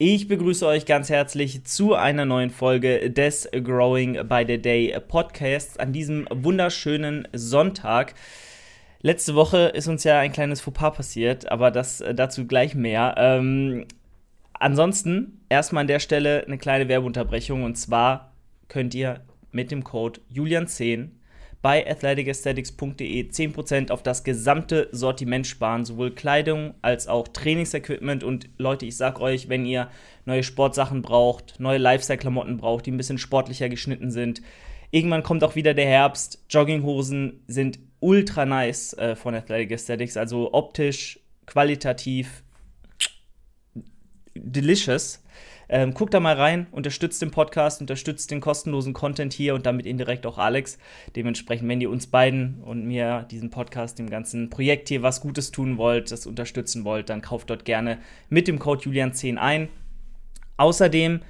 Ich begrüße euch ganz herzlich zu einer neuen Folge des Growing by the Day Podcasts an diesem wunderschönen Sonntag. Letzte Woche ist uns ja ein kleines Fauxpas passiert, aber das äh, dazu gleich mehr. Ähm, ansonsten erstmal an der Stelle eine kleine Werbeunterbrechung und zwar könnt ihr mit dem Code Julian10 bei athleticesthetics.de 10% auf das gesamte Sortiment sparen, sowohl Kleidung als auch Trainingsequipment. Und Leute, ich sag euch, wenn ihr neue Sportsachen braucht, neue Lifestyle-Klamotten braucht, die ein bisschen sportlicher geschnitten sind, irgendwann kommt auch wieder der Herbst. Jogginghosen sind ultra nice äh, von Athletic Aesthetics, also optisch, qualitativ, delicious. Ähm, guckt da mal rein, unterstützt den Podcast, unterstützt den kostenlosen Content hier und damit indirekt auch Alex. Dementsprechend, wenn ihr uns beiden und mir diesen Podcast, dem ganzen Projekt hier was Gutes tun wollt, das unterstützen wollt, dann kauft dort gerne mit dem Code Julian10 ein. Außerdem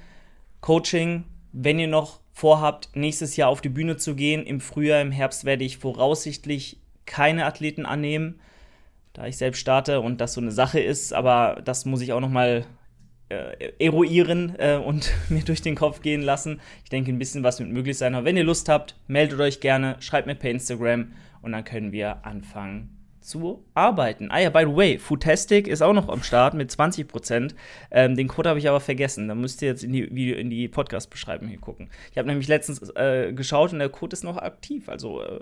Coaching, wenn ihr noch vorhabt, nächstes Jahr auf die Bühne zu gehen, im Frühjahr, im Herbst werde ich voraussichtlich keine Athleten annehmen, da ich selbst starte und das so eine Sache ist, aber das muss ich auch noch mal äh, eruieren äh, und mir durch den Kopf gehen lassen. Ich denke, ein bisschen was wird möglich sein. Aber wenn ihr Lust habt, meldet euch gerne, schreibt mir per Instagram und dann können wir anfangen zu arbeiten. Ah ja, by the way, Foodtastic ist auch noch am Start mit 20%. Ähm, den Code habe ich aber vergessen. Da müsst ihr jetzt in die, Video, in die Podcast-Beschreibung hier gucken. Ich habe nämlich letztens äh, geschaut und der Code ist noch aktiv. Also äh,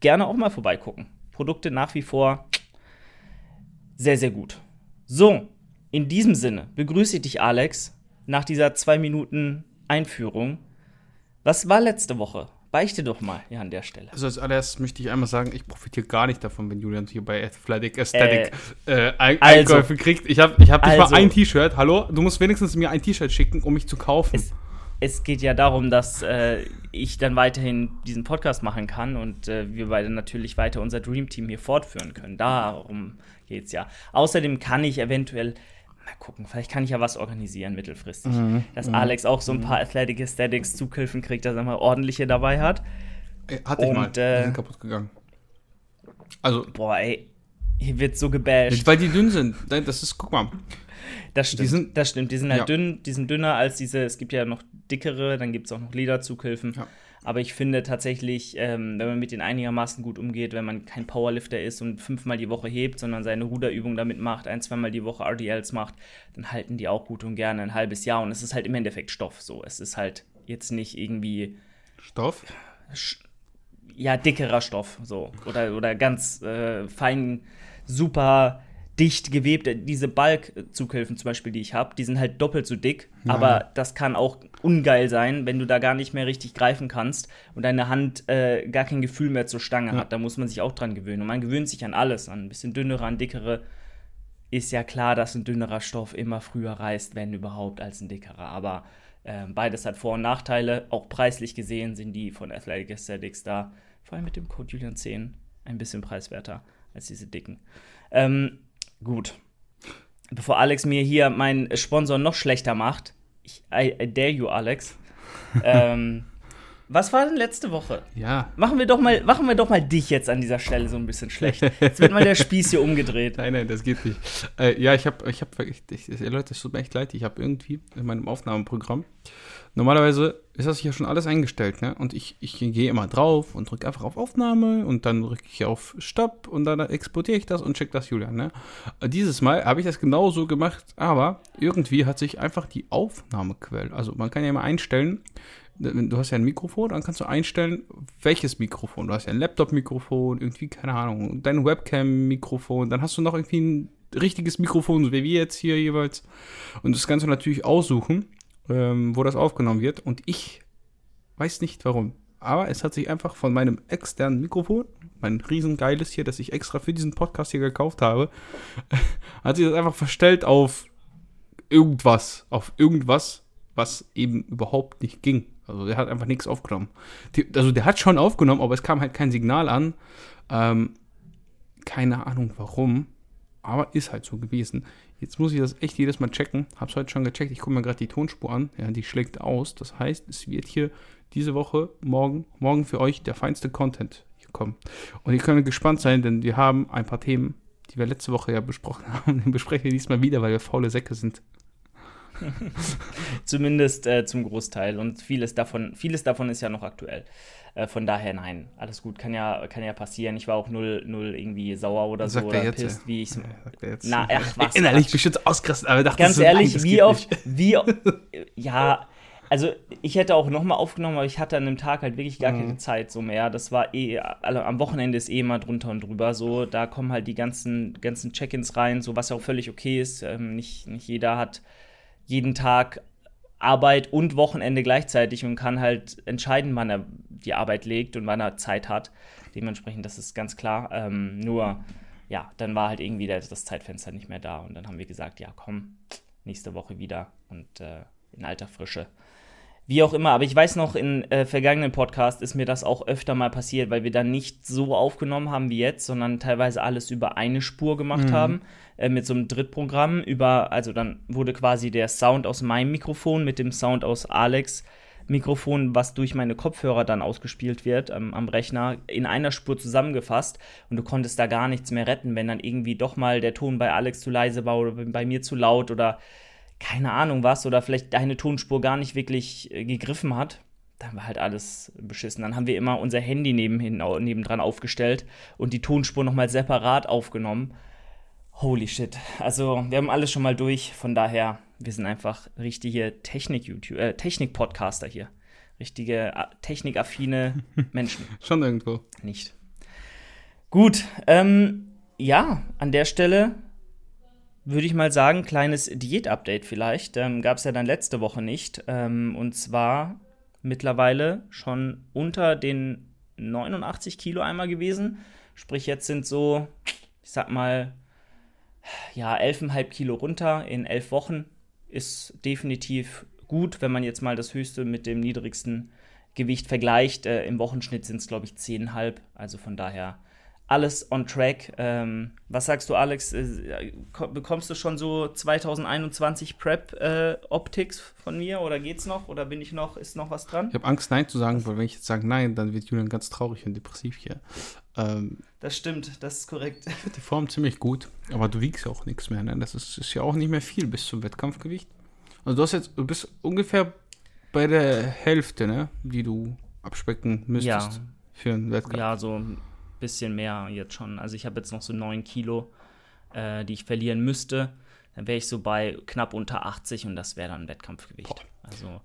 gerne auch mal vorbeigucken. Produkte nach wie vor sehr, sehr gut. So, in diesem Sinne begrüße ich dich, Alex, nach dieser zwei Minuten Einführung. Was war letzte Woche? Beichte doch mal hier an der Stelle. Also als allererstes möchte ich einmal sagen, ich profitiere gar nicht davon, wenn Julian hier bei Athletic Aesthetic äh, äh, Ein also, Einkäufe kriegt. Ich habe ich hab nicht also, mal ein T-Shirt. Hallo, du musst wenigstens mir ein T-Shirt schicken, um mich zu kaufen. Es, es geht ja darum, dass äh, ich dann weiterhin diesen Podcast machen kann und äh, wir beide natürlich weiter unser Dream Team hier fortführen können. Darum geht es ja. Außerdem kann ich eventuell mal gucken, vielleicht kann ich ja was organisieren mittelfristig. Mhm. Dass mhm. Alex auch so ein paar mhm. Athletic Aesthetics Zughilfen kriegt, dass er mal ordentliche dabei hat. Ey, hatte ich mal, die äh, sind kaputt gegangen. Also. Boah, ey, hier wird so gebasht. Weil die dünn sind. Das ist, guck mal. Das stimmt, die sind, das stimmt. Die sind halt ja. dünn, die sind dünner als diese, es gibt ja noch dickere, dann gibt es auch noch Lederzughilfen. Ja. Aber ich finde tatsächlich, ähm, wenn man mit denen einigermaßen gut umgeht, wenn man kein Powerlifter ist und fünfmal die Woche hebt, sondern seine Ruderübung damit macht, ein, zweimal die Woche RDLs macht, dann halten die auch gut und gerne ein halbes Jahr. Und es ist halt im Endeffekt Stoff so. Es ist halt jetzt nicht irgendwie. Stoff? Ja, dickerer Stoff so. Oder, oder ganz äh, fein, super dicht gewebt. Diese Balkzughilfen zum Beispiel, die ich habe, die sind halt doppelt so dick. Ja. Aber das kann auch ungeil sein, wenn du da gar nicht mehr richtig greifen kannst und deine Hand äh, gar kein Gefühl mehr zur Stange ja. hat. Da muss man sich auch dran gewöhnen. Und man gewöhnt sich an alles, an ein bisschen dünnere, an dickere. Ist ja klar, dass ein dünnerer Stoff immer früher reißt, wenn überhaupt, als ein dickerer. Aber äh, beides hat Vor- und Nachteile. Auch preislich gesehen sind die von Athletic Aesthetics da, vor allem mit dem Code Julian10, ein bisschen preiswerter als diese dicken. Ähm, Gut. Bevor Alex mir hier meinen Sponsor noch schlechter macht, ich, I, I dare you, Alex. ähm, was war denn letzte Woche? Ja. Machen wir, doch mal, machen wir doch mal dich jetzt an dieser Stelle so ein bisschen schlecht. Jetzt wird mal der Spieß hier umgedreht. Nein, nein, das geht nicht. Äh, ja, ich habe, ich habe, Leute, es tut mir echt leid, ich habe irgendwie in meinem Aufnahmeprogramm Normalerweise ist das hier schon alles eingestellt, ne? Und ich, ich gehe immer drauf und drücke einfach auf Aufnahme und dann drücke ich auf Stopp und dann exportiere ich das und check das Julian, ne? Dieses Mal habe ich das genauso gemacht, aber irgendwie hat sich einfach die Aufnahmequelle, also man kann ja mal einstellen, du hast ja ein Mikrofon, dann kannst du einstellen, welches Mikrofon. Du hast ja ein Laptop-Mikrofon, irgendwie, keine Ahnung, dein Webcam-Mikrofon, dann hast du noch irgendwie ein richtiges Mikrofon, so wie wir jetzt hier jeweils. Und das Ganze natürlich aussuchen ähm, wo das aufgenommen wird. Und ich weiß nicht warum. Aber es hat sich einfach von meinem externen Mikrofon, mein riesengeiles hier, das ich extra für diesen Podcast hier gekauft habe, hat sich das einfach verstellt auf irgendwas. Auf irgendwas, was eben überhaupt nicht ging. Also der hat einfach nichts aufgenommen. Die, also der hat schon aufgenommen, aber es kam halt kein Signal an. Ähm, keine Ahnung warum. Aber ist halt so gewesen. Jetzt muss ich das echt jedes Mal checken. Hab's heute schon gecheckt. Ich gucke mir gerade die Tonspur an. Ja, die schlägt aus. Das heißt, es wird hier diese Woche, morgen, morgen für euch der feinste Content hier kommen. Und ihr könnt gespannt sein, denn wir haben ein paar Themen, die wir letzte Woche ja besprochen haben. Den besprechen wir diesmal wieder, weil wir faule Säcke sind. Zumindest äh, zum Großteil. Und vieles davon, vieles davon ist ja noch aktuell. Äh, von daher, nein, alles gut, kann ja, kann ja passieren. Ich war auch null, null irgendwie sauer oder so er oder jetzt, pisst, wie ich Ja. Na, ach, was, Innerlich Quatsch. bestimmt ausgerastet, aber dachte Ganz so, nein, ehrlich, das wie oft, wie, ja, also ich hätte auch nochmal aufgenommen, aber ich hatte an dem Tag halt wirklich gar Mhm. keine Zeit so mehr. Das war eh, also am Wochenende ist eh immer drunter und drüber so. Da kommen halt die ganzen, ganzen Check-ins rein, so was ja auch völlig okay ist. Ähm, nicht, nicht jeder hat jeden Tag Arbeit und Wochenende gleichzeitig und kann halt entscheiden, wann er die Arbeit legt und wann er Zeit hat. Dementsprechend, das ist ganz klar. Ähm, nur, ja, dann war halt irgendwie das, Zeitfenster nicht mehr da und dann haben wir gesagt, ja, komm, nächste Woche wieder und äh, in alter Frische. Wie auch immer, aber ich weiß noch, in äh, vergangenen Podcasts ist mir das auch öfter mal passiert, weil wir dann nicht so aufgenommen haben wie jetzt, sondern teilweise alles über eine Spur gemacht haben, äh, mit so einem Drittprogramm. Über, also dann wurde quasi der Sound aus meinem Mikrofon mit dem Sound aus Alex Mikrofon, was durch meine Kopfhörer dann ausgespielt wird ähm, am Rechner, in einer Spur zusammengefasst und du konntest da gar nichts mehr retten, wenn dann irgendwie doch mal der Ton bei Alex zu leise war oder bei mir zu laut oder keine Ahnung was oder vielleicht deine Tonspur gar nicht wirklich äh, gegriffen hat. Dann war halt alles beschissen. Dann haben wir immer unser Handy nebenhin, nebendran aufgestellt und die Tonspur nochmal separat aufgenommen. Holy shit. Also, wir haben alles schon mal durch. Von daher, wir sind einfach richtige äh, Technik-Podcaster hier. Richtige äh, technikaffine Menschen Schon irgendwo. nicht. Gut, ähm, ja, an der Stelle würde ich mal sagen, kleines Diät-Update vielleicht. Ähm, Gab es ja dann letzte Woche nicht. Ähm, und zwar mittlerweile schon unter den 89 Kilo einmal gewesen. Sprich, jetzt sind so, ich sag mal, ja, 11,5 Kilo runter in elf Wochen. Ist definitiv gut, wenn man jetzt mal das höchste mit dem niedrigsten Gewicht vergleicht. Äh, Im Wochenschnitt sind es, glaube ich, 10,5. Also von daher alles on track. Ähm, was sagst du, Alex? Äh, ko- bekommst du schon so 2021 Prep-Optics von mir oder geht's noch? Oder bin ich noch, ist noch was dran? Ich habe Angst, Nein zu sagen, weil wenn ich jetzt sage Nein, dann wird Julian ganz traurig und depressiv hier. Ähm, Das stimmt, das ist korrekt. die Form ziemlich gut, aber du wiegst ja auch nichts mehr. Ne? Das ist, ist ja auch nicht mehr viel bis zum Wettkampfgewicht. Also du hast jetzt, du bist ungefähr bei der Hälfte, ne, die du abspecken müsstest Ja. für einen Wettkampf. Ja, so bisschen mehr jetzt schon. Also ich habe jetzt noch so 9 Kilo, äh, die ich verlieren müsste. Dann wäre ich so bei knapp unter 80 und das wäre dann ein Wettkampfgewicht. Also,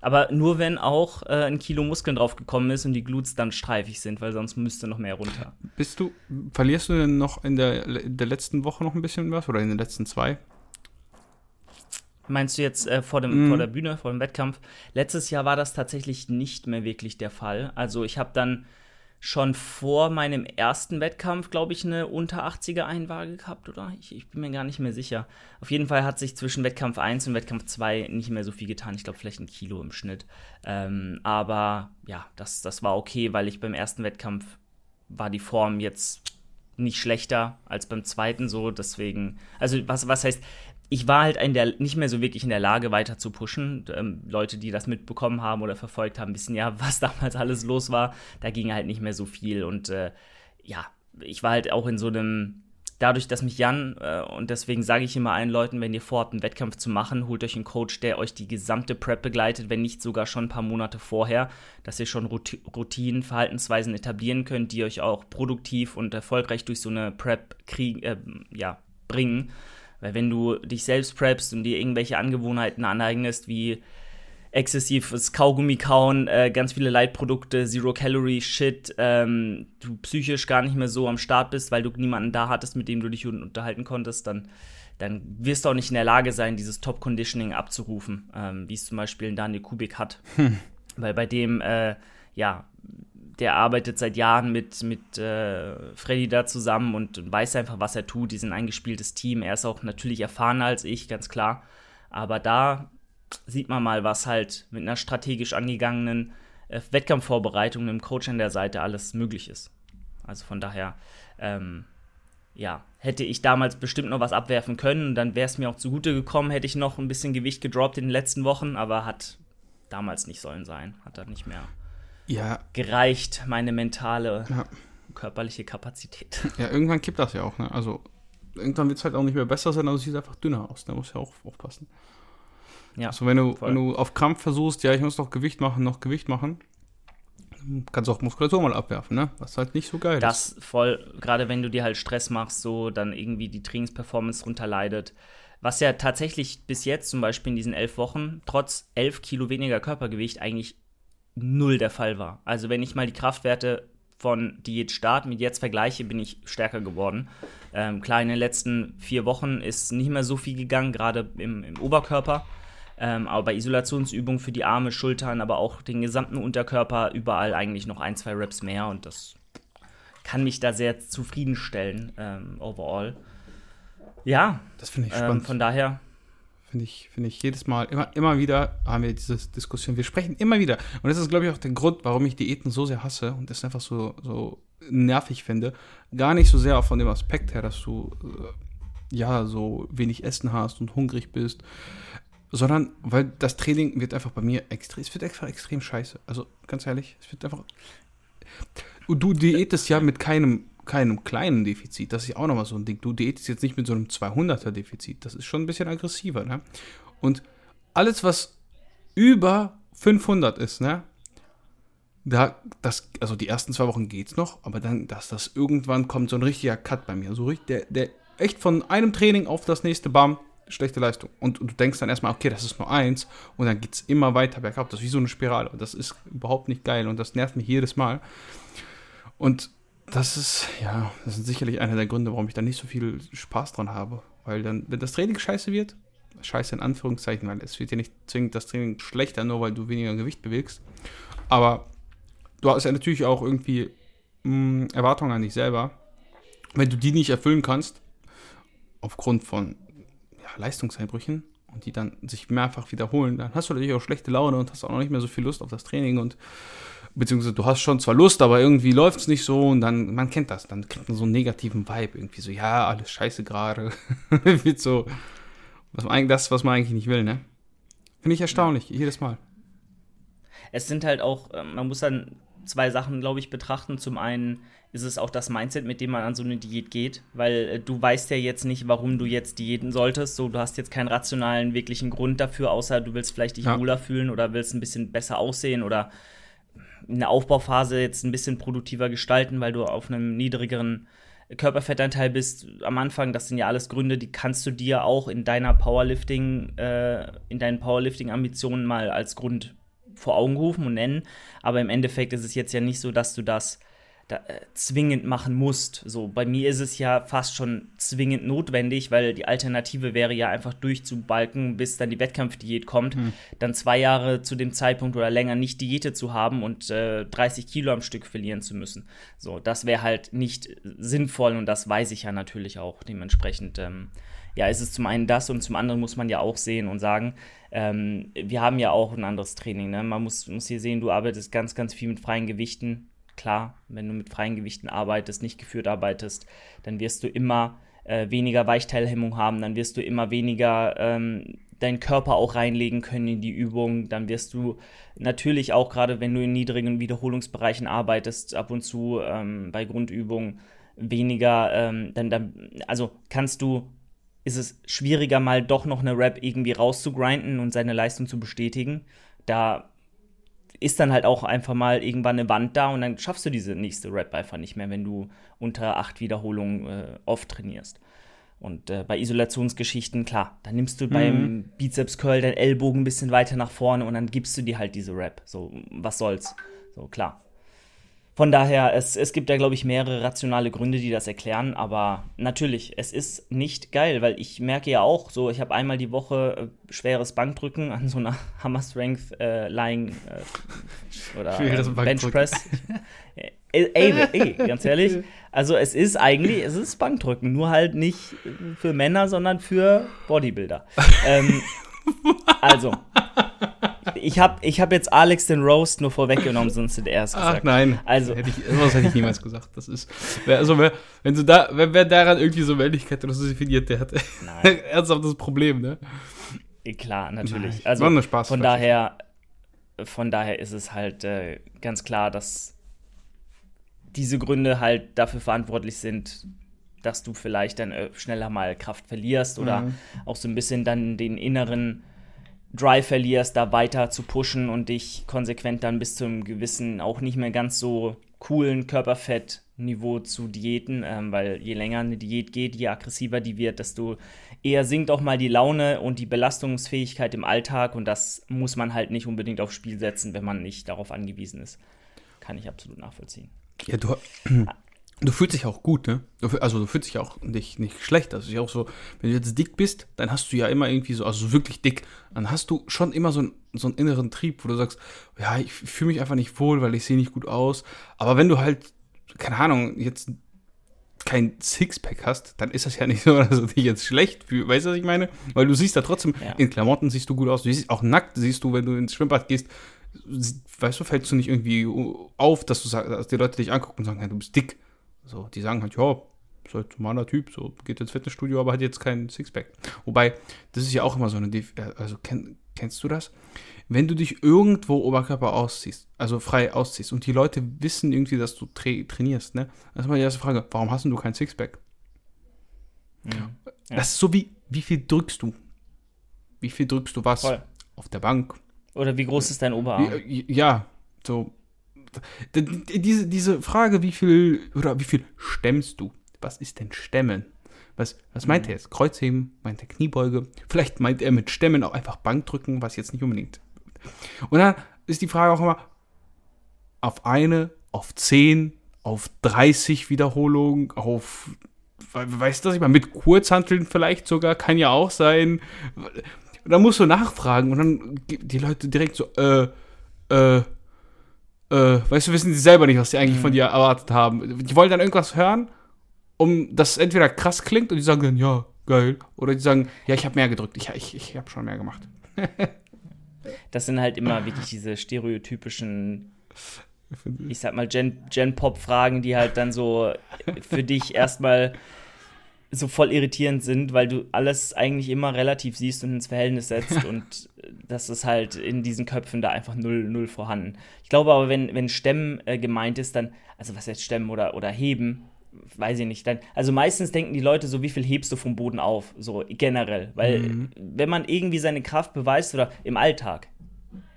aber nur wenn auch äh, ein Kilo Muskeln drauf gekommen ist und die Glutes dann streifig sind, weil sonst müsste noch mehr runter. Bist du, verlierst du denn noch in der, in der letzten Woche noch ein bisschen was oder in den letzten zwei? Meinst du jetzt äh, vor, dem, Mhm. vor der Bühne, vor dem Wettkampf? Letztes Jahr war das tatsächlich nicht mehr wirklich der Fall. Also ich habe dann schon vor meinem ersten Wettkampf, glaube ich, eine unter 80er Einwaage gehabt, oder? Ich, ich bin mir gar nicht mehr sicher. Auf jeden Fall hat sich zwischen Wettkampf 1 und Wettkampf 2 nicht mehr so viel getan. Ich glaube, vielleicht ein Kilo im Schnitt. Ähm, aber ja, das, das war okay, weil ich beim ersten Wettkampf war die Form jetzt nicht schlechter als beim zweiten so. Deswegen, also was, was heißt, ich war halt der, nicht mehr so wirklich in der Lage, weiter zu pushen. Ähm, Leute, die das mitbekommen haben oder verfolgt haben, wissen ja, was damals alles los war. Da ging halt nicht mehr so viel. Und äh, ja, ich war halt auch in so einem, dadurch, dass mich Jan, äh, und deswegen sage ich immer allen Leuten, wenn ihr vorhabt, einen Wettkampf zu machen, holt euch einen Coach, der euch die gesamte Prep begleitet, wenn nicht sogar schon ein paar Monate vorher, dass ihr schon Rout- Routinen, Verhaltensweisen etablieren könnt, die euch auch produktiv und erfolgreich durch so eine Prep krieg, äh, ja, bringen. Weil wenn du dich selbst preppst und dir irgendwelche Angewohnheiten aneignest, wie exzessives Kaugummi kauen, äh, ganz viele Leitprodukte, Zero-Calorie-Shit, ähm, du psychisch gar nicht mehr so am Start bist, weil du niemanden da hattest, mit dem du dich un- unterhalten konntest, dann, dann wirst du auch nicht in der Lage sein, dieses Top-Conditioning abzurufen, ähm, wie es zum Beispiel Daniel Kubik hat. Weil bei dem, äh, ja, der arbeitet seit Jahren mit, mit äh, Freddy da zusammen und weiß einfach, was er tut. Die sind ein eingespieltes Team. Er ist auch natürlich erfahrener als ich, ganz klar. Aber da sieht man mal, was halt mit einer strategisch angegangenen äh, Wettkampfvorbereitung, einem Coach an der Seite alles möglich ist. Also von daher, ähm, ja, hätte ich damals bestimmt noch was abwerfen können, dann wäre es mir auch zugute gekommen, hätte ich noch ein bisschen Gewicht gedroppt in den letzten Wochen, aber hat damals nicht sollen sein. Hat dann nicht mehr Ja, gereicht, meine mentale, Ja. körperliche Kapazität. ja, irgendwann kippt das ja auch, ne? Also, irgendwann wird es halt auch nicht mehr besser sein, also sieht einfach dünner aus, da muss ja auch aufpassen. Ja, also wenn du, wenn du auf Krampf versuchst, ja, ich muss noch Gewicht machen, noch Gewicht machen, kannst du auch Muskulatur mal abwerfen, ne? Was halt nicht so geil das ist. Das voll, gerade wenn du dir halt Stress machst, so dann irgendwie die Trainingsperformance drunter leidet. Was ja tatsächlich bis jetzt zum Beispiel in diesen elf Wochen trotz elf Kilo weniger Körpergewicht eigentlich null der Fall war. Also wenn ich mal die Kraftwerte von Diätstart mit jetzt vergleiche, bin ich stärker geworden. Ähm, klar, in den letzten vier Wochen ist nicht mehr so viel gegangen, gerade im, im Oberkörper. Ähm, aber bei Isolationsübungen für die Arme, Schultern, aber auch den gesamten Unterkörper, überall eigentlich noch ein, zwei Reps mehr und das kann mich da sehr zufriedenstellen, ähm, overall. Ja, das finde ich ähm, spannend. von daher Finde ich, finde ich jedes Mal, immer, immer wieder haben wir diese Diskussion. Wir sprechen immer wieder. Und das ist, glaube ich, auch der Grund, warum ich Diäten so sehr hasse und das einfach so, so nervig finde. Gar nicht so sehr auch von dem Aspekt her, dass du äh, ja so wenig Essen hast und hungrig bist, sondern weil das Training wird einfach bei mir extrem, es wird einfach extrem scheiße. Also ganz ehrlich, es wird einfach. Du diätest ja mit keinem keinem kleinen Defizit. Das ist auch nochmal so ein Ding. Du diätest jetzt nicht mit so einem 200er Defizit. Das ist schon ein bisschen aggressiver. Ne? Und alles, was über 500 ist, ne? Da, das, also die ersten zwei Wochen geht's noch, aber dann, dass das irgendwann kommt, so ein richtiger Cut bei mir. So richtig, der, der echt von einem Training auf das nächste, bam, schlechte Leistung. Und, und du denkst dann erstmal, okay, das ist nur eins, und dann geht's immer weiter bergab. Das ist wie so eine Spirale. Und das ist überhaupt nicht geil und das nervt mich jedes Mal. Und das ist, ja, das ist sicherlich einer der Gründe, warum ich da nicht so viel Spaß dran habe. Weil dann, wenn das Training scheiße wird, scheiße in Anführungszeichen, weil es wird ja nicht zwingend das Training schlechter, nur weil du weniger Gewicht bewegst. Aber du hast ja natürlich auch irgendwie mh, hm, Erwartungen an dich selber. Wenn du die nicht erfüllen kannst, aufgrund von ja, Leistungseinbrüchen und die dann sich mehrfach wiederholen, dann hast du natürlich auch schlechte Laune und hast auch noch nicht mehr so viel Lust auf das Training und beziehungsweise du hast schon zwar Lust, aber irgendwie läuft es nicht so und dann, man kennt das, dann kriegt man so einen negativen Vibe, irgendwie so, ja, alles scheiße gerade. Wird so, was man das, was man eigentlich nicht will, ne? Finde ich erstaunlich, jedes Mal. Es sind halt auch, ähm, man muss dann zwei Sachen, glaube ich, betrachten. Zum einen ist es auch das Mindset, mit dem man an so eine Diät geht, weil äh, du weißt ja jetzt nicht, warum du jetzt diäten solltest. So, du hast jetzt keinen rationalen, wirklichen Grund dafür, außer du willst vielleicht dich ja. wohler fühlen oder willst ein bisschen besser aussehen oder in der Aufbauphase jetzt ein bisschen produktiver gestalten, weil du auf einem niedrigeren Körperfettanteil bist am Anfang, das sind ja alles Gründe, die kannst du dir auch in deiner Powerlifting, äh, in deinen Powerlifting-Ambitionen mal als Grund vor Augen rufen und nennen. Aber im Endeffekt ist es jetzt ja nicht so, dass du das da, äh, zwingend machen musst. So, bei mir ist es ja fast schon zwingend notwendig, weil die Alternative wäre ja einfach durchzubalken, bis dann die Wettkampfdiät kommt, hm. dann zwei Jahre zu dem Zeitpunkt oder länger nicht Diäte zu haben und äh, 30 Kilo am Stück verlieren zu müssen. So, das wäre halt nicht sinnvoll und das weiß ich ja natürlich auch. Dementsprechend, ähm, ja, ist es zum einen das und zum anderen muss man ja auch sehen und sagen, ähm, wir haben ja auch ein anderes Training. Ne? Man muss, muss hier sehen, du arbeitest ganz, ganz viel mit freien Gewichten Klar, wenn du mit freien Gewichten arbeitest, nicht geführt arbeitest, dann wirst du immer äh, weniger Weichteilhemmung haben, dann wirst du immer weniger ähm, deinen Körper auch reinlegen können in die Übung. Dann wirst du natürlich auch, gerade wenn du in niedrigen Wiederholungsbereichen arbeitest, ab und zu ähm, bei Grundübungen weniger, ähm, dann, dann, also kannst du, ist es schwieriger, mal doch noch eine Rap irgendwie rauszugrinden und seine Leistung zu bestätigen. Da ist dann halt auch einfach mal irgendwann eine Wand da und dann schaffst du diese nächste Rap einfach nicht mehr, wenn du unter acht Wiederholungen äh, oft trainierst. Und äh, bei Isolationsgeschichten, klar, dann nimmst du mhm. beim Bizeps Curl deinen Ellbogen ein bisschen weiter nach vorne und dann gibst du dir halt diese Rap. So, was soll's? So, klar. Von daher, es, es gibt da, glaube ich, mehrere rationale Gründe, die das erklären, aber natürlich, es ist nicht geil, weil ich merke ja auch, so, ich habe einmal die Woche äh, schweres Bankdrücken an so einer Hammer Strength äh, Lying äh, oder äh, Bench Press. ey, ey, ey, ganz ehrlich, also es ist eigentlich, es ist Bankdrücken, nur halt nicht für Männer, sondern für Bodybuilder. ähm, also, ich habe ich hab jetzt Alex den Roast nur vorweggenommen, sonst hätte er es gesagt. Ach nein, also. Hätte ich, sowas hätte ich niemals gesagt. Das ist, also wer, wenn du da, wer, wer daran irgendwie so Männlichkeit oder so definiert, der hat ernsthaft das Problem, ne? Klar, natürlich. Nein, also war nur Spaß. Von daher, von daher ist es halt äh, ganz klar, dass diese Gründe halt dafür verantwortlich sind, dass du vielleicht dann äh, schneller mal Kraft verlierst oder mhm. auch so ein bisschen dann den inneren Drive verlierst, da weiter zu pushen und dich konsequent dann bis zum gewissen, auch nicht mehr ganz so coolen Körperfettniveau zu diäten, ähm, weil je länger eine Diät geht, je aggressiver die wird, desto eher sinkt auch mal die Laune und die Belastungsfähigkeit im Alltag und das muss man halt nicht unbedingt aufs Spiel setzen, wenn man nicht darauf angewiesen ist. Kann ich absolut nachvollziehen. Ja, du, du fühlst dich auch gut, ne? Also du fühlst dich auch nicht, nicht schlecht. Also ist auch so, wenn du jetzt dick bist, dann hast du ja immer irgendwie so, also wirklich dick, dann hast du schon immer so, ein, so einen inneren Trieb, wo du sagst, ja, ich fühle mich einfach nicht wohl, weil ich sehe nicht gut aus. Aber wenn du halt, keine Ahnung, jetzt kein Sixpack hast, dann ist das ja nicht so, dass du dich jetzt schlecht fühlst. Weißt du, was ich meine? Weil du siehst da trotzdem, ja. in Klamotten siehst du gut aus. Du siehst auch nackt, siehst du, wenn du ins Schwimmbad gehst, weißt du, fällst du nicht irgendwie auf, dass du sagst, dass die Leute dich angucken und sagen, ja, du bist dick. So, die sagen halt, ja, ist halt ein normaler Typ, so geht ins Fitnessstudio, aber hat jetzt kein Sixpack. Wobei, das ist ja auch immer so eine, also kenn, kennst du das? Wenn du dich irgendwo Oberkörper ausziehst, also frei ausziehst und die Leute wissen irgendwie, dass du tra trainierst, ne? Das ist mal die erste Frage, warum hast du kein Sixpack? Ja. Das ist so wie, wie viel drückst du? Wie viel drückst du was? Voll. Auf der Bank. Oder wie groß ist dein Oberarm? Ja, so diese, diese Frage, wie viel oder wie viel stemmst du? Was ist denn Stemmen? Was, was meint mhm. er jetzt? Kreuzheben? Meint er Kniebeuge? Vielleicht meint er mit Stemmen auch einfach Bankdrücken, was jetzt nicht unbedingt. Und dann ist die Frage auch immer auf eine, auf zehn, auf 30 Wiederholungen, auf, weißt du, ich mal, mit Kurzhanteln vielleicht sogar, kann ja auch sein. Da musst du nachfragen und dann die Leute direkt so, äh, äh, äh, weißt du, wissen sie selber nicht, was sie eigentlich mhm. von dir erwartet haben. Die wollen dann irgendwas hören, um das entweder krass klingt und die sagen dann, ja, geil. Oder die sagen, ja, ich habe mehr gedrückt, ich, ich, ich habe schon mehr gemacht. das sind halt immer wirklich diese stereotypischen, ich sag mal, Gen-Pop-Fragen, die halt dann so für dich erstmal so voll irritierend sind, weil du alles eigentlich immer relativ siehst und ins Verhältnis setzt und das ist halt in diesen Köpfen da einfach null, null vorhanden. Ich glaube aber, wenn, wenn Stemmen äh, gemeint ist, dann, also was jetzt Stemmen oder, oder Heben, weiß ich nicht, dann, also meistens denken die Leute so, wie viel hebst du vom Boden auf, so generell, weil mhm. wenn man irgendwie seine Kraft beweist oder im Alltag,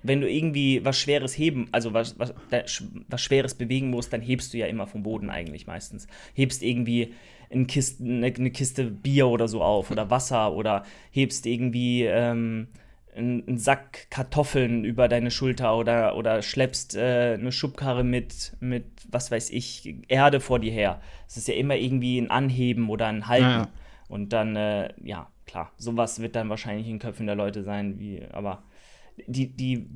wenn du irgendwie was Schweres heben, also was, was, was Schweres bewegen musst, dann hebst du ja immer vom Boden eigentlich meistens. Hebst irgendwie eine Kiste, eine, eine Kiste Bier oder so auf oder Wasser oder hebst irgendwie ähm, einen Sack Kartoffeln über deine Schulter oder, oder schleppst äh, eine Schubkarre mit, mit, was weiß ich, Erde vor dir her. Es ist ja immer irgendwie ein Anheben oder ein Halten. Ja. Und dann, äh, ja, klar, sowas wird dann wahrscheinlich in den Köpfen der Leute sein, wie, aber die, die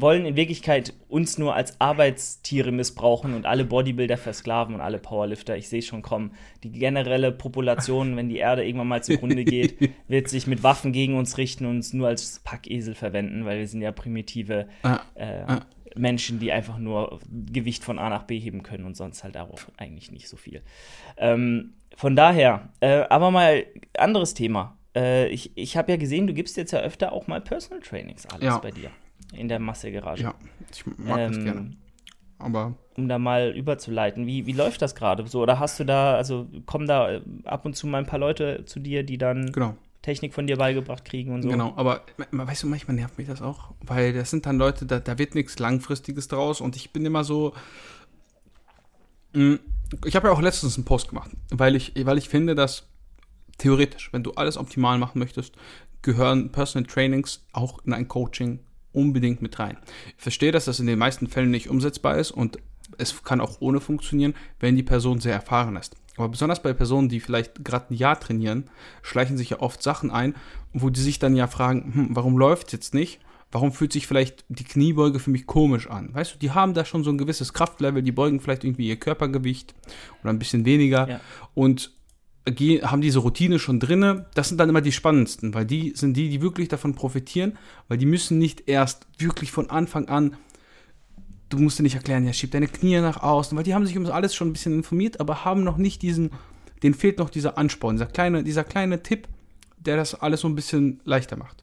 wollen in Wirklichkeit uns nur als Arbeitstiere missbrauchen und alle Bodybuilder versklaven und alle Powerlifter. Ich sehe schon kommen. Die generelle Population, wenn die Erde irgendwann mal zugrunde geht, wird sich mit Waffen gegen uns richten und uns nur als Packesel verwenden, weil wir sind ja primitive ah, äh, ah. Menschen, die einfach nur Gewicht von A nach B heben können und sonst halt darauf eigentlich nicht so viel. Ähm, von daher, äh, aber mal anderes Thema. Äh, ich ich habe ja gesehen, du gibst jetzt ja öfter auch mal Personal Trainings alles ja. bei dir in der Massegarage. Ja, ich mag ähm, das gerne. Aber. Um da mal überzuleiten, wie, wie läuft das gerade so? Oder hast du da, also kommen da äh, ab und zu mal ein paar Leute zu dir, die dann genau. Technik von dir beigebracht kriegen und so? Genau, aber weißt du, manchmal nervt mich das auch, weil das sind dann Leute, da, da wird nichts Langfristiges draus und ich bin immer so. Hm, ich habe ja auch letztens einen Post gemacht, weil ich, weil ich finde, dass theoretisch, wenn du alles optimal machen möchtest, gehören Personal Trainings auch in ein Coaching unbedingt mit rein. Ich verstehe, dass das in den meisten Fällen nicht umsetzbar ist und es kann auch ohne funktionieren, wenn die Person sehr erfahren ist. Aber besonders bei Personen, die vielleicht gerade ein Jahr trainieren, schleichen sich ja oft Sachen ein, wo die sich dann ja fragen, hm, warum läuft es jetzt nicht? Warum fühlt sich vielleicht die Kniebeuge für mich komisch an? Weißt du, die haben da schon so ein gewisses Kraftlevel, die beugen vielleicht irgendwie ihr Körpergewicht oder ein bisschen weniger. Ja. Und haben diese Routine schon drinne. Das sind dann immer die spannendsten, weil die sind die, die wirklich davon profitieren, weil die müssen nicht erst wirklich von Anfang an, du musst dir nicht erklären, ja, schieb deine Knie nach außen, weil die haben sich um alles schon ein bisschen informiert, aber haben noch nicht diesen, denen fehlt noch dieser Ansporn, dieser kleine, dieser kleine Tipp, der das alles so ein bisschen leichter macht.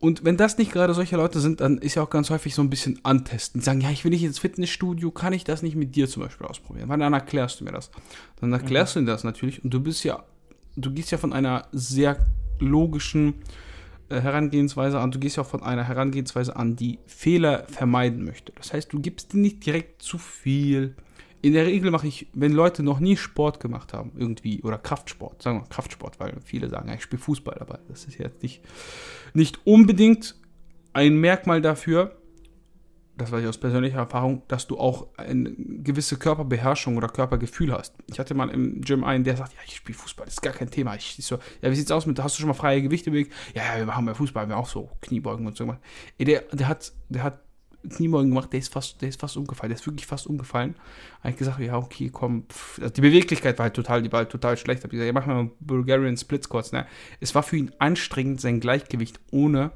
Und wenn das nicht gerade solche Leute sind, dann ist ja auch ganz häufig so ein bisschen antesten. Die sagen, ja, ich will nicht ins Fitnessstudio, kann ich das nicht mit dir zum Beispiel ausprobieren? Weil dann erklärst du mir das. Dann erklärst mhm. du dir das natürlich und du bist ja, du gehst ja von einer sehr logischen äh, Herangehensweise an, du gehst ja auch von einer Herangehensweise an, die Fehler vermeiden möchte. Das heißt, du gibst dir nicht direkt zu viel. In der Regel mache ich, wenn Leute noch nie Sport gemacht haben, irgendwie, oder Kraftsport, sagen wir Kraftsport, weil viele sagen, ja, ich spiele Fußball dabei. Das ist jetzt nicht, nicht unbedingt ein Merkmal dafür, das weiß ich aus persönlicher Erfahrung, dass du auch eine gewisse Körperbeherrschung oder Körpergefühl hast. Ich hatte mal im Gym einen, der sagt, ja, ich spiele Fußball, das ist gar kein Thema. Ich, so, ja, wie sieht's aus mit, hast du schon mal freie Gewichte bewegt? Ja, ja, wir machen bei Fußball, wir auch so Kniebeugen und so. Der, der hat, der hat Kniebeugen gemacht, der ist fast, der ist fast umgefallen, der ist wirklich fast umgefallen. Habe ich gesagt, ja, okay, komm. Also die Beweglichkeit war halt total, die war halt total schlecht. Habe ich gesagt, ja, mach mal Bulgarian Split Squats. Ne? Es war für ihn anstrengend, sein Gleichgewicht ohne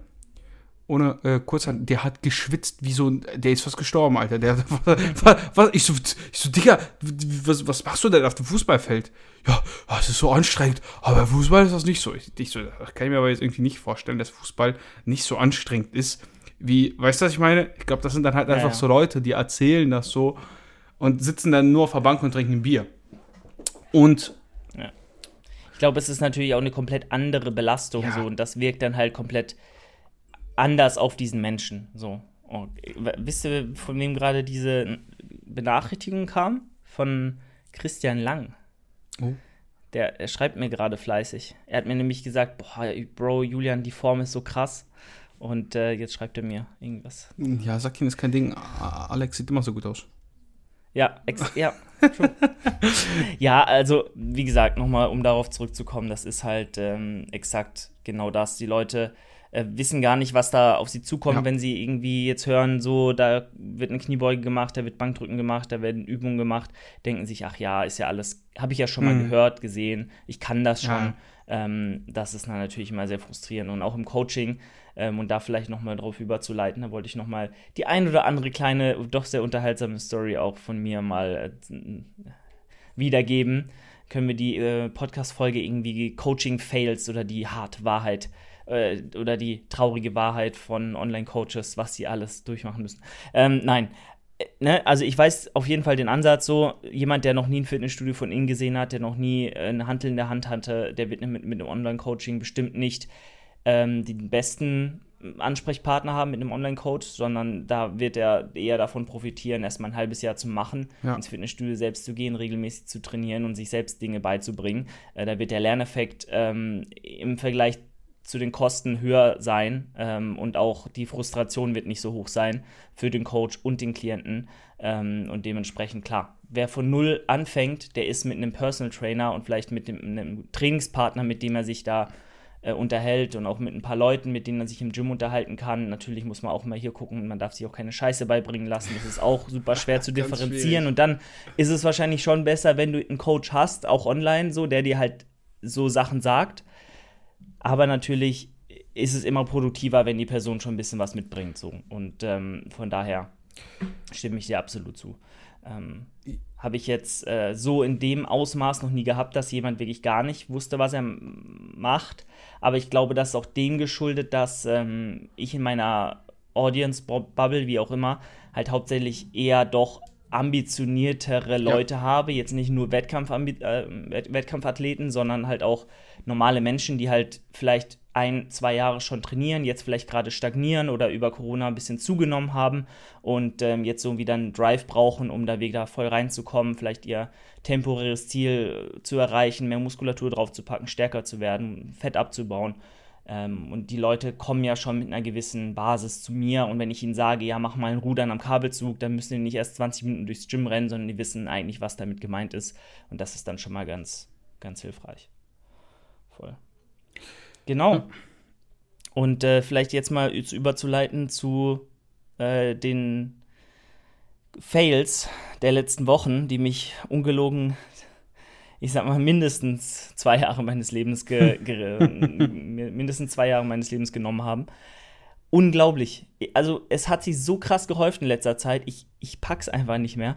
ohne äh, Kurzhand, der hat geschwitzt wie so ein, der ist fast gestorben, Alter. Der, was, was, ich, so, ich so, Digga, was, was machst du denn auf dem Fußballfeld? Ja, das ist so anstrengend, aber Fußball ist das nicht so. Ich, ich so, kann ich mir aber jetzt irgendwie nicht vorstellen, dass Fußball nicht so anstrengend ist, wie, weißt du, was ich meine? Ich glaube, das sind dann halt einfach ja. so Leute, die erzählen das so und sitzen dann nur auf der Bank und trinken Bier. Und ja. Ich glaube, es ist natürlich auch eine komplett andere Belastung ja. so und das wirkt dann halt komplett anders auf diesen Menschen. So. Und, wisst ihr, von wem gerade diese Benachrichtigung kam? Von Christian Lang. Oh. Der, der schreibt mir gerade fleißig. Er hat mir nämlich gesagt, boah, Bro, Julian, die Form ist so krass. Und äh, jetzt schreibt er mir irgendwas. Ja, sag ihm, ist kein Ding. Alex sieht immer so gut aus. Ja, ja, ja, also wie gesagt, nochmal, um darauf zurückzukommen, das ist halt ähm, exakt genau das. Die Leute äh, wissen gar nicht, was da auf sie zukommt, ja. wenn sie irgendwie jetzt hören, so, da wird eine Kniebeuge gemacht, da wird Bankdrücken gemacht, da werden Übungen gemacht, denken sich, ach ja, ist ja alles, habe ich ja schon mhm. mal gehört, gesehen, ich kann das schon. Ja. Ähm, das ist natürlich immer sehr frustrierend. Und auch im Coaching, ähm, und da vielleicht nochmal drauf überzuleiten, da wollte ich nochmal die ein oder andere kleine, doch sehr unterhaltsame Story auch von mir mal äh, wiedergeben. Können wir die äh, Podcast-Folge irgendwie Coaching-Fails oder die Hard-Wahrheit äh, oder die traurige Wahrheit von Online-Coaches, was sie alles durchmachen müssen. Ähm, nein, äh, Ne, also ich weiß auf jeden Fall den Ansatz so, jemand, der noch nie ein Fitnessstudio von innen gesehen hat, der noch nie äh, eine Handel in der Hand hatte, der wird mit, mit einem Online-Coaching bestimmt nicht ähm, den besten Ansprechpartner haben mit einem Online-Coach, sondern da wird er eher davon profitieren, erstmal ein halbes Jahr zu machen, ja. ins Fitnessstudio selbst zu gehen, regelmäßig zu trainieren und sich selbst Dinge beizubringen. Äh, da wird der Lerneffekt ähm, im Vergleich zu den Kosten höher sein ähm, und auch die Frustration wird nicht so hoch sein für den Coach und den Klienten. Ähm, und dementsprechend klar, wer von null anfängt, der ist mit einem Personal Trainer und vielleicht mit dem, einem Trainingspartner, mit dem er sich da äh, unterhält und auch mit ein paar Leuten, mit denen er sich im Gym unterhalten kann. Natürlich muss man auch mal hier gucken, man darf sich auch keine Scheiße beibringen lassen. Das ist auch super schwer zu differenzieren. Und dann ist es wahrscheinlich schon besser, wenn du einen Coach hast, auch online, so, der dir halt so Sachen sagt aber natürlich ist es immer produktiver, wenn die Person schon ein bisschen was mitbringt. So. Und ähm, von daher stimme ich dir absolut zu. Ähm, Habe ich jetzt äh, so in dem Ausmaß noch nie gehabt, dass jemand wirklich gar nicht wusste, was er macht. Aber ich glaube, das ist auch dem geschuldet, dass ähm, ich in meiner Audience-Bubble, wie auch immer, halt hauptsächlich eher doch ambitioniertere Leute ja. habe. Jetzt nicht nur Wettkampf äh, Wettkampfathleten, sondern halt auch normale Menschen, die halt vielleicht ein, zwei Jahre schon trainieren, jetzt vielleicht gerade stagnieren oder über Corona ein bisschen zugenommen haben und ähm, jetzt so wieder einen Drive brauchen, um da wieder voll reinzukommen, vielleicht ihr temporäres Ziel zu erreichen, mehr Muskulatur draufzupacken, stärker zu werden, Fett abzubauen. Ähm, und die Leute kommen ja schon mit einer gewissen Basis zu mir. Und wenn ich ihnen sage, ja, mach mal ein Rudern am Kabelzug, dann müssen die nicht erst 20 Minuten durchs Gym rennen, sondern die wissen eigentlich, was damit gemeint ist. Und das ist dann schon mal ganz, ganz hilfreich. Voll. Genau. Ja. Und äh, vielleicht jetzt mal überzuleiten zu äh, den Fails der letzten Wochen, die mich ungelogen ich sag mal, mindestens zwei Jahre meines Lebens, mindestens zwei Jahre meines Lebens genommen haben. Unglaublich. Also, es hat sich so krass gehäuft in letzter Zeit. Ich, ich pack's einfach nicht mehr.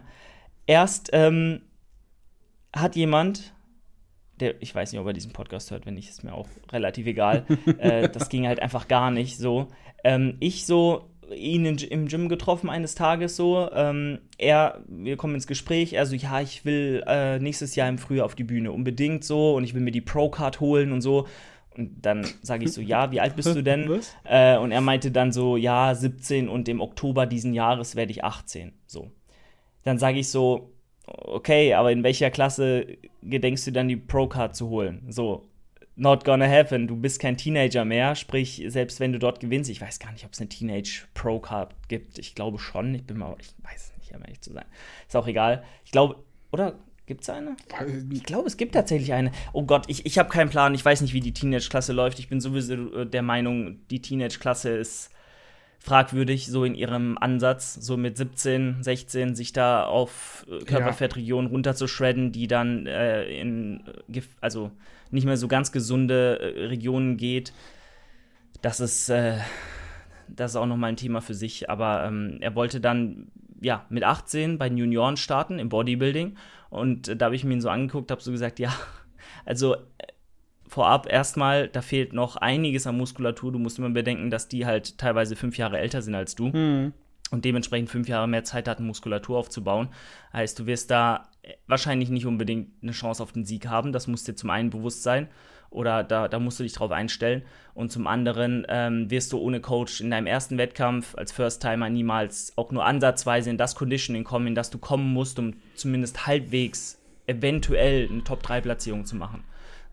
Erst ähm, hat jemand, der, ich weiß nicht, ob er diesen Podcast hört, wenn nicht, ist mir auch relativ egal. äh, das ging halt einfach gar nicht so. Ähm, ich so ihn im Gym getroffen eines Tages so. Ähm, er, wir kommen ins Gespräch, also ja, ich will äh, nächstes Jahr im Frühjahr auf die Bühne unbedingt so und ich will mir die Pro-Card holen und so. Und dann sage ich so, ja, wie alt bist du denn? Äh, und er meinte dann so, ja, 17 und im Oktober diesen Jahres werde ich 18. So. Dann sage ich so, okay, aber in welcher Klasse gedenkst du dann die Pro-Card zu holen? So, not gonna happen. Du bist kein Teenager mehr, sprich, selbst wenn du dort gewinnst, ich weiß gar nicht, ob es eine Teenage Pro-Card gibt. Ich glaube schon, ich bin mal, ich weiß nicht, um ehrlich zu sein. Ist auch egal. Ich glaube, oder Gibt es eine? Ich glaube, es gibt tatsächlich eine. Oh Gott, ich, ich habe keinen Plan. Ich weiß nicht, wie die Teenage-Klasse läuft. Ich bin sowieso der Meinung, die Teenage-Klasse ist fragwürdig, so in ihrem Ansatz, so mit 17, 16 sich da auf äh, Körperfettregionen ja. runterzuschredden, die dann äh, in, also nicht mehr so ganz gesunde äh, Regionen geht. Das ist, äh, das ist auch nochmal ein Thema für sich. Aber ähm, er wollte dann ja, mit 18 bei den Junioren starten im Bodybuilding. Und äh, da habe ich mir ihn so angeguckt, habe so gesagt, ja, also äh, vorab erstmal, da fehlt noch einiges an Muskulatur. Du musst immer bedenken, dass die halt teilweise fünf Jahre älter sind als du. Mhm. Und dementsprechend fünf Jahre mehr Zeit hatten, Muskulatur aufzubauen. Heißt, du wirst da äh, wahrscheinlich nicht unbedingt eine Chance auf den Sieg haben. Das muss dir zum einen bewusst sein oder da, da musst du dich drauf einstellen. Und zum anderen ähm, wirst du ohne Coach in deinem ersten Wettkampf als First-Timer niemals auch nur ansatzweise in das Conditioning kommen, in das du kommen musst, um zumindest halbwegs eventuell eine Top-3-Platzierung zu machen.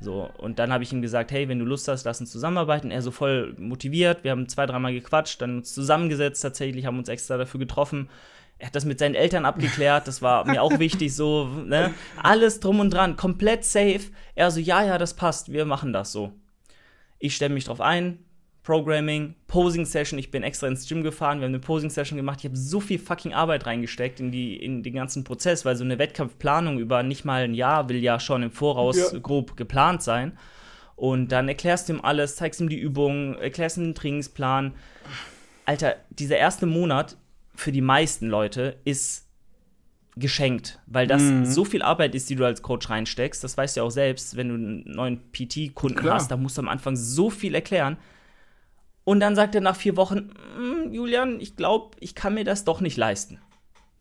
So, und dann habe ich ihm gesagt, hey, wenn du Lust hast, lass uns zusammenarbeiten. Er so voll motiviert. Wir haben zwei, dreimal gequatscht, dann uns zusammengesetzt tatsächlich, haben uns extra dafür getroffen er hat das mit seinen Eltern abgeklärt, das war mir auch wichtig, so, ne? Alles drum und dran, komplett safe. Er so, ja, ja, das passt, wir machen das so. Ich stelle mich drauf ein, Programming, Posing Session, ich bin extra ins Gym gefahren, wir haben eine Posing Session gemacht, ich habe so viel fucking Arbeit reingesteckt in, die, in den ganzen Prozess, weil so eine Wettkampfplanung über nicht mal ein Jahr will ja schon im Voraus ja. grob geplant sein. Und dann erklärst du ihm alles, zeigst ihm die Übungen, erklärst ihm den Trainingsplan. Alter, dieser erste Monat, für die meisten Leute ist geschenkt, weil das mhm. so viel Arbeit ist, die du als Coach reinsteckst. Das weißt du ja auch selbst, wenn du einen neuen PT-Kunden hast, da musst du am Anfang so viel erklären. Und dann sagt er nach vier Wochen, mm, Julian, ich glaube, ich kann mir das doch nicht leisten.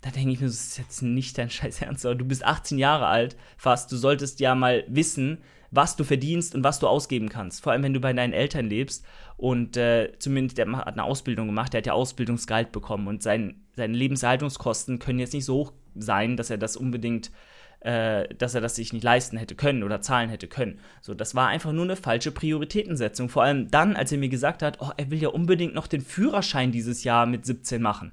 Da denke ich mir, das ist jetzt nicht dein Scheiß Ernst, aber du bist 18 Jahre alt fast. Du solltest ja mal wissen, was du verdienst und was du ausgeben kannst. Vor allem, wenn du bei deinen Eltern lebst und äh, zumindest der hat eine Ausbildung gemacht, der hat ja Ausbildungsgehalt bekommen und sein, seine Lebenserhaltungskosten können jetzt nicht so hoch sein, dass er das unbedingt äh, dass er das sich nicht leisten hätte können oder zahlen hätte können. So, das war einfach nur eine falsche Prioritätensetzung. Vor allem dann, als er mir gesagt hat, oh, er will ja unbedingt noch den Führerschein dieses Jahr mit 17 machen.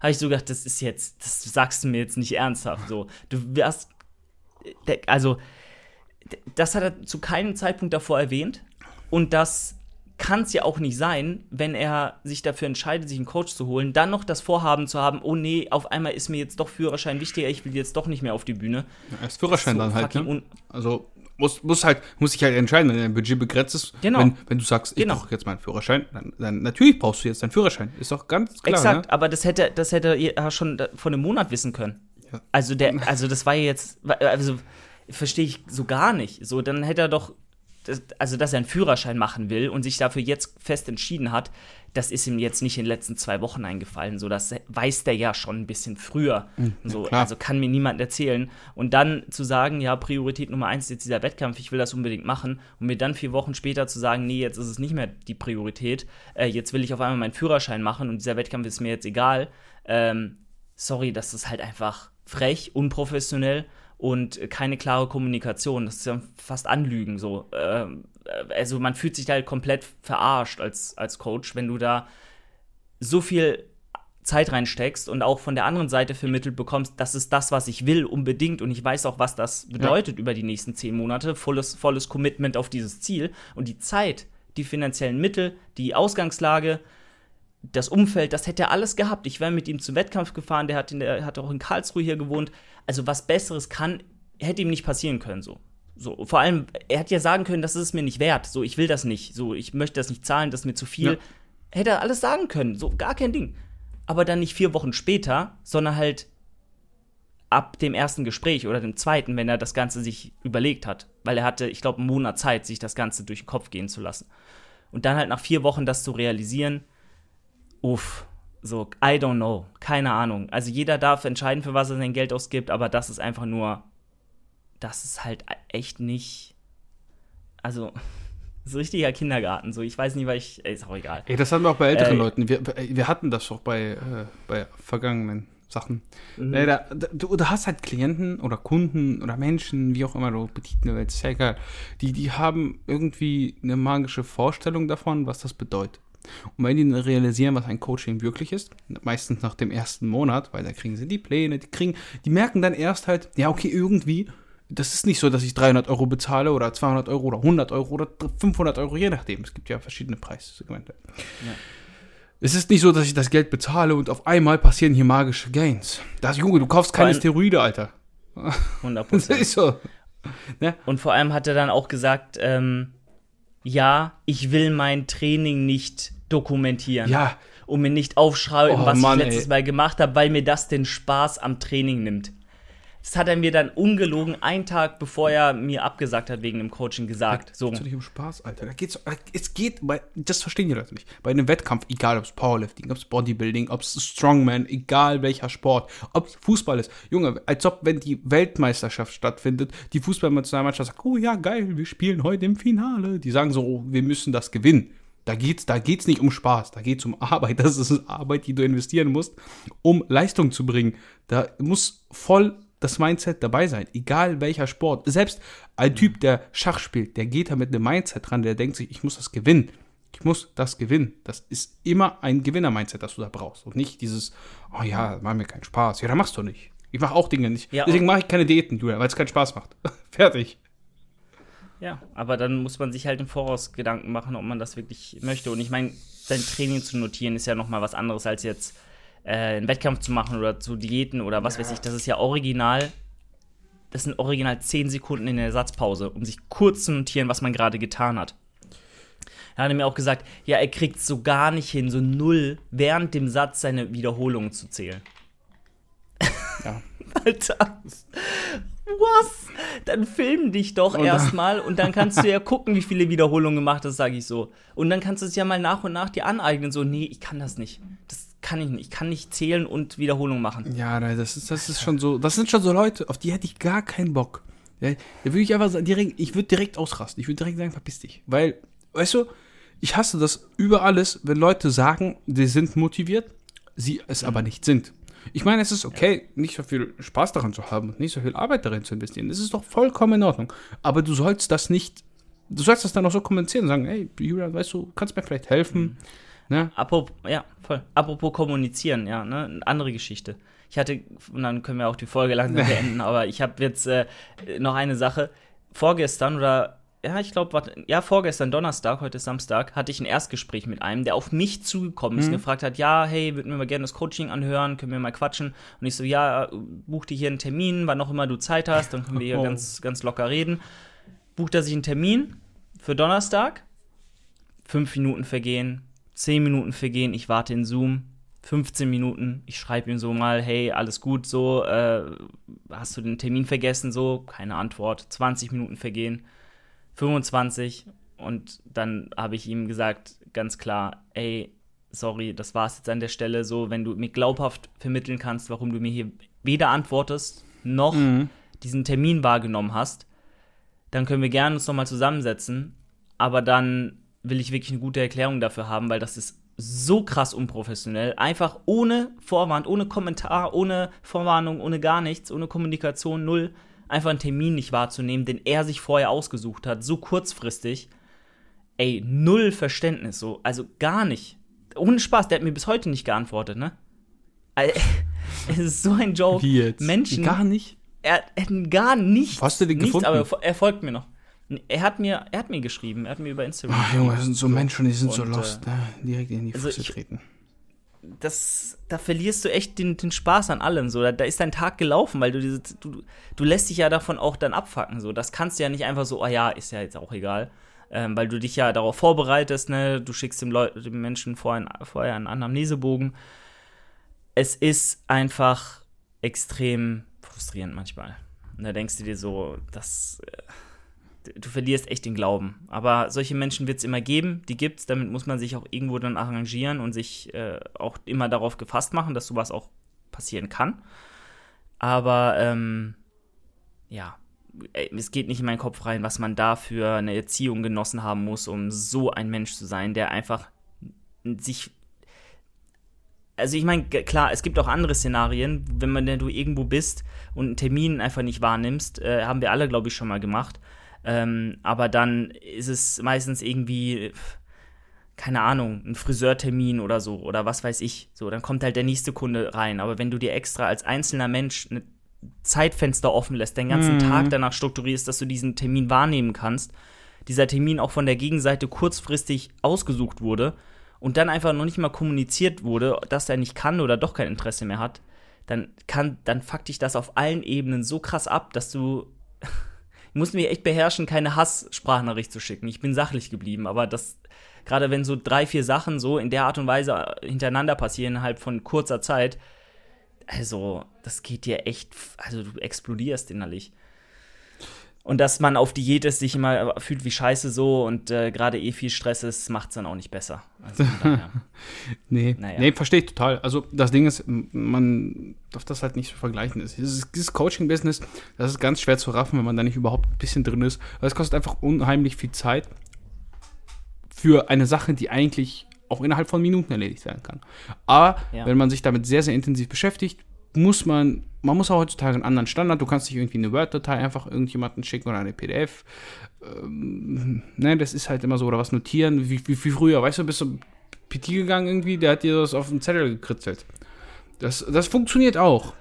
Habe ich so gedacht, das ist jetzt, das sagst du mir jetzt nicht ernsthaft. So, du wirst, also das hat er zu keinem Zeitpunkt davor erwähnt. Und das kann es ja auch nicht sein, wenn er sich dafür entscheidet, sich einen Coach zu holen, dann noch das Vorhaben zu haben, oh nee, auf einmal ist mir jetzt doch Führerschein wichtiger, ich will jetzt doch nicht mehr auf die Bühne. Ja, ist Führerschein so dann halt, ne? Also muss, muss halt, muss sich halt entscheiden, wenn dein Budget begrenzt ist. Genau. Wenn, wenn du sagst, ich genau. brauche jetzt meinen Führerschein, dann, dann, natürlich brauchst du jetzt deinen Führerschein. Ist doch ganz klar. Exakt, ne? aber das hätte, das hätte er schon vor einem Monat wissen können. Ja. Also der, also das war jetzt, also verstehe ich so gar nicht. So, dann hätte er doch, das, also dass er einen Führerschein machen will und sich dafür jetzt fest entschieden hat, das ist ihm jetzt nicht in den letzten zwei Wochen eingefallen. So, das weiß der ja schon ein bisschen früher. Mhm, so, also kann mir niemand erzählen. Und dann zu sagen, ja, Priorität Nummer eins ist jetzt dieser Wettkampf, ich will das unbedingt machen. Und mir dann vier Wochen später zu sagen, nee, jetzt ist es nicht mehr die Priorität. Äh, jetzt will ich auf einmal meinen Führerschein machen und dieser Wettkampf ist mir jetzt egal. Ähm, sorry, das ist halt einfach frech, unprofessionell und keine klare Kommunikation. Das ist ja fast Anlügen so. Ähm, also man fühlt sich halt komplett verarscht als, als Coach, wenn du da so viel Zeit reinsteckst und auch von der anderen Seite vermittelt bekommst, das ist das, was ich will, unbedingt. Und ich weiß auch, was das bedeutet ja. über die nächsten zehn Monate. Volles, volles Commitment auf dieses Ziel. Und die Zeit, die finanziellen Mittel, die Ausgangslage, das Umfeld, das hätte er alles gehabt. Ich wäre mit ihm zum Wettkampf gefahren, der hat, in der, hat auch in Karlsruhe hier gewohnt. Also was Besseres kann, hätte ihm nicht passieren können, so. So, vor allem, er hätte ja sagen können, das ist es mir nicht wert. So, ich will das nicht. So, ich möchte das nicht zahlen, das ist mir zu viel. Ja. Hätte er alles sagen können. So, gar kein Ding. Aber dann nicht vier Wochen später, sondern halt ab dem ersten Gespräch oder dem zweiten, wenn er das Ganze sich überlegt hat. Weil er hatte, ich glaube, einen Monat Zeit, sich das Ganze durch den Kopf gehen zu lassen. Und dann halt nach vier Wochen das zu realisieren, uff, so, I don't know, keine Ahnung. Also jeder darf entscheiden, für was er sein Geld ausgibt, aber das ist einfach nur, das ist halt echt nicht, also, So richtiger Kindergarten. So, ich weiß nicht, weil ich. Ey, ist auch egal. Ey, das haben wir auch bei älteren Äh, Leuten. Wir, wir hatten das doch bei, äh, bei vergangenen Sachen. Mhm. Äh, da, da, du, du hast halt Klienten oder Kunden oder Menschen, wie auch immer du betiteln willst, ist ja egal. Die, die haben irgendwie eine magische Vorstellung davon, was das bedeutet. Und wenn die dann realisieren, was ein Coaching wirklich ist, meistens nach dem ersten Monat, weil da kriegen sie die Pläne, die kriegen, die merken dann erst halt, ja, okay, irgendwie, das ist nicht so, dass ich 300 Euro bezahle oder 200 Euro oder 100 Euro oder 500 Euro, je nachdem. Es gibt ja verschiedene Preissegmente. Es ist nicht so, dass ich das Geld bezahle und auf einmal passieren hier magische Gains. Das, Junge, du kaufst keine Steroide, Alter. 100 Das ist so. Und vor allem hat er dann auch gesagt, ähm, ja, ich will mein Training nicht dokumentieren. Ja, Und mir nicht aufschreiben, Oh, was Mann, ich letztes ey. Mal gemacht habe, weil mir das den Spaß am Training nimmt. Das hat er mir dann ungelogen einen Tag bevor er mir abgesagt hat wegen dem Coaching gesagt. So, geht's doch nicht um Spaß, Alter. Da geht's, es geht, bei, das verstehen die Leute nicht. Bei einem Wettkampf, egal ob es Powerlifting, ob es Bodybuilding, ob es Strongman, egal welcher Sport, ob es Fußball ist. Junge, als ob, wenn die Weltmeisterschaft stattfindet, die Fußballnationalmannschaft sagt, oh ja, geil, wir spielen heute im Finale. Die sagen so, oh, wir müssen das gewinnen. Da geht's, da geht's nicht um Spaß, da geht's um Arbeit. Das ist Arbeit, die du investieren musst, um Leistung zu bringen. Da muss voll das Mindset dabei sein, egal welcher Sport. Selbst ein Typ, der Schach spielt, der geht da mit einem Mindset dran, der denkt sich, ich muss das gewinnen. Ich muss das gewinnen. Das ist immer ein Gewinner-Mindset, das du da brauchst. Und nicht dieses, oh ja, macht mir keinen Spaß. Ja, dann machst du nicht. Ich mache auch Dinge nicht. Ja, Deswegen mache ich keine Diäten, Julia, weil es keinen Spaß macht. Fertig. ja, aber dann muss man sich halt im Voraus Gedanken machen, ob man das wirklich möchte. Und ich meine, sein Training zu notieren ist ja nochmal was anderes als jetzt äh, einen Wettkampf zu machen oder zu Diäten oder was weiß ich. Das ist ja original. Das sind original 10 Sekunden in der Ersatzpause, um sich kurz zu notieren, was man gerade getan hat. Er hat mir auch gesagt, ja, er kriegt so gar nicht hin, so null, während dem Satz seine Wiederholungen zu zählen. Ja. Alter. Was? Dann film dich doch erstmal und dann kannst du ja gucken, wie viele Wiederholungen gemacht hast, sage ich so. Und dann kannst du es ja mal nach und nach dir aneignen. So, nee, ich kann das nicht. Das kann ich nicht. Ich kann nicht zählen und Wiederholungen machen. Ja, nein, das ist, das ist schon so, das sind schon so Leute, auf die hätte ich gar keinen Bock. Ja, da würde ich einfach sagen, direkt, ich würde direkt ausrasten. Ich würde direkt sagen, verpiss dich. Weil, weißt du, ich hasse das über alles, wenn Leute sagen, sie sind motiviert, sie es aber nicht sind. Ich meine, es ist okay, nicht so viel Spaß daran zu haben und nicht so viel Arbeit darin zu investieren. Das ist doch vollkommen in Ordnung. Aber du sollst das nicht, du sollst das dann auch so kommunizieren und sagen, hey, Julian, weißt du, kannst mir vielleicht helfen. Ne? Apropos, ja, voll. Apropos kommunizieren, ja, ne, eine andere Geschichte. Ich hatte, und dann können wir auch die Folge langsam beenden, aber ich habe jetzt äh, noch eine Sache. Vorgestern oder, ja, ich glaube, ja, vorgestern, Donnerstag, heute ist Samstag, hatte ich ein Erstgespräch mit einem, der auf mich zugekommen ist und gefragt hat, ja, hey, würden wir mal gerne das Coaching anhören, können wir mal quatschen? Und ich so, ja, buch dir hier einen Termin, wann auch immer du Zeit hast, dann können wir hier Oh. ganz, ganz locker reden. Bucht er sich einen Termin für Donnerstag, fünf Minuten vergehen, zehn Minuten vergehen, ich warte in Zoom, 15 Minuten, ich schreibe ihm so mal, hey, alles gut, so, äh, hast du den Termin vergessen, so, keine Antwort, 20 Minuten vergehen, 25 und dann habe ich ihm gesagt, ganz klar, ey, sorry, das war's jetzt an der Stelle, so, wenn du mir glaubhaft vermitteln kannst, warum du mir hier weder antwortest, noch diesen Termin wahrgenommen hast, dann können wir gerne uns nochmal zusammensetzen, aber dann will ich wirklich eine gute Erklärung dafür haben, weil das ist so krass unprofessionell. Einfach ohne Vorwand, ohne Kommentar, ohne Vorwarnung, ohne gar nichts, ohne Kommunikation, null. Einfach einen Termin nicht wahrzunehmen, den er sich vorher ausgesucht hat, so kurzfristig. Ey, null Verständnis, so. Also gar nicht. Ohne Spaß, der hat mir bis heute nicht geantwortet, ne? Es ist so ein Joke. Wie jetzt? Menschen. Gar nicht. Er er hat gar nichts. Wo hast du den gefunden? aber er fo- er folgt mir noch. Er hat mir, er hat mir geschrieben, er hat mir über Instagram. Ach, Junge, das sind so Menschen, die sind so Und, lost, ne? direkt in die also Füße ich- treten. das, da verlierst du echt den, den Spaß an allem. So, da, da ist dein Tag gelaufen, weil du, diese, du du lässt dich ja davon auch dann abfacken. So, das kannst du ja nicht einfach so, ah ja, ist ja jetzt auch egal, ähm, weil du dich ja darauf vorbereitest. Ne, du schickst dem, Leu dem Menschen vorher, vorher einen Anamnesebogen. Es ist einfach extrem frustrierend manchmal. Und da denkst du dir so, das äh, du verlierst echt den Glauben. Aber solche Menschen wird es immer geben, die gibt's. Damit muss man sich auch irgendwo dann arrangieren und sich äh, auch immer darauf gefasst machen, dass sowas auch passieren kann. Aber ähm, ja, es geht nicht in meinen Kopf rein, was man da für eine Erziehung genossen haben muss, um so ein Mensch zu sein, der einfach sich. Also ich meine, klar, es gibt auch andere Szenarien, wenn man denn du irgendwo bist und einen Termin einfach nicht wahrnimmst, äh, haben wir alle, glaube ich, schon mal gemacht. Ähm, aber dann ist es meistens irgendwie, keine Ahnung, ein Friseurtermin oder so oder was weiß ich. So, dann kommt halt der nächste Kunde rein. Aber wenn du dir extra als einzelner Mensch eine Zeitfenster offen lässt, den ganzen mhm. Tag danach strukturierst, dass du diesen Termin wahrnehmen kannst, dieser Termin auch von der Gegenseite kurzfristig ausgesucht wurde und dann einfach noch nicht mal kommuniziert wurde, dass er nicht kann oder doch kein Interesse mehr hat, dann kann, dann fuck dich das auf allen Ebenen so krass ab, dass du ich musste mich echt beherrschen, keine Hass-Sprachnachricht zu schicken. Ich bin sachlich geblieben, aber das, gerade wenn so drei, vier Sachen so in der Art und Weise hintereinander passieren, innerhalb von kurzer Zeit, also, das geht dir echt, also du explodierst innerlich. Und dass man auf Diät ist, sich immer fühlt wie scheiße so und äh, gerade eh viel Stress ist, macht es dann auch nicht besser. Also, nee, naja. nee, verstehe ich total. Also das Ding ist, man darf das halt nicht so vergleichen. Dieses, dieses Coaching-Business, das ist ganz schwer zu raffen, wenn man da nicht überhaupt ein bisschen drin ist. Weil es kostet einfach unheimlich viel Zeit für eine Sache, die eigentlich auch innerhalb von Minuten erledigt werden kann. Aber ja. wenn man sich damit sehr, sehr intensiv beschäftigt, muss man, man muss auch heutzutage einen anderen Standard, du kannst nicht irgendwie eine Word-Datei einfach irgendjemanden schicken oder eine PDF. Ähm, ne, das ist halt immer so, oder was notieren, wie, wie, wie früher, weißt du, bist du PT gegangen irgendwie, der hat dir das auf den Zettel gekritzelt. Das, das funktioniert auch.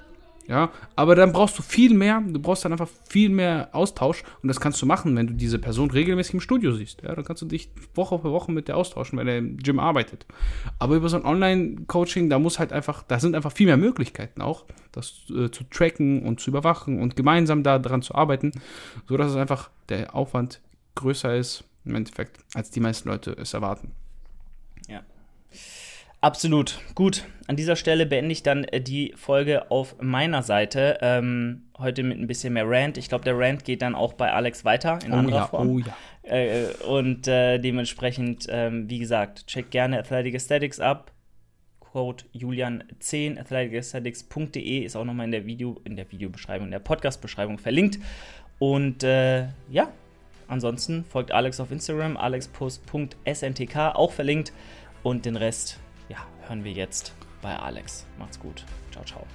Ja, aber dann brauchst du viel mehr, du brauchst dann einfach viel mehr Austausch und das kannst du machen, wenn du diese Person regelmäßig im Studio siehst. Ja, dann kannst du dich Woche für Woche mit der austauschen, wenn er im Gym arbeitet. Aber über so ein Online-Coaching, da muss halt einfach, da sind einfach viel mehr Möglichkeiten auch, das äh, zu tracken und zu überwachen und gemeinsam daran zu arbeiten, sodass es einfach der Aufwand größer ist, im Endeffekt, als die meisten Leute es erwarten. Absolut. Gut, an dieser Stelle beende ich dann äh, die Folge auf meiner Seite. Ähm, heute mit ein bisschen mehr Rant. Ich glaube, der Rant geht dann auch bei Alex weiter in oh anderer ja, Form. Oh ja. Äh, und äh, dementsprechend, ähm, wie gesagt, check gerne Athletic Aesthetics ab. Code Julian10 athleticesthetics.de ist auch nochmal in der Video, in der Videobeschreibung, in der Podcast-Beschreibung verlinkt. Und äh, ja, ansonsten folgt Alex auf Instagram, alexpost.sntk, auch verlinkt. Und den Rest hören wir jetzt bei Alex. Macht's gut. Ciao, ciao.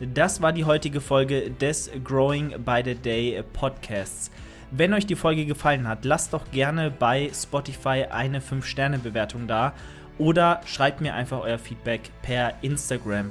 Das war die heutige Folge des Growing by the Day Podcasts. Wenn euch die Folge gefallen hat, lasst doch gerne bei Spotify eine 5-Sterne-Bewertung da oder schreibt mir einfach euer Feedback per Instagram.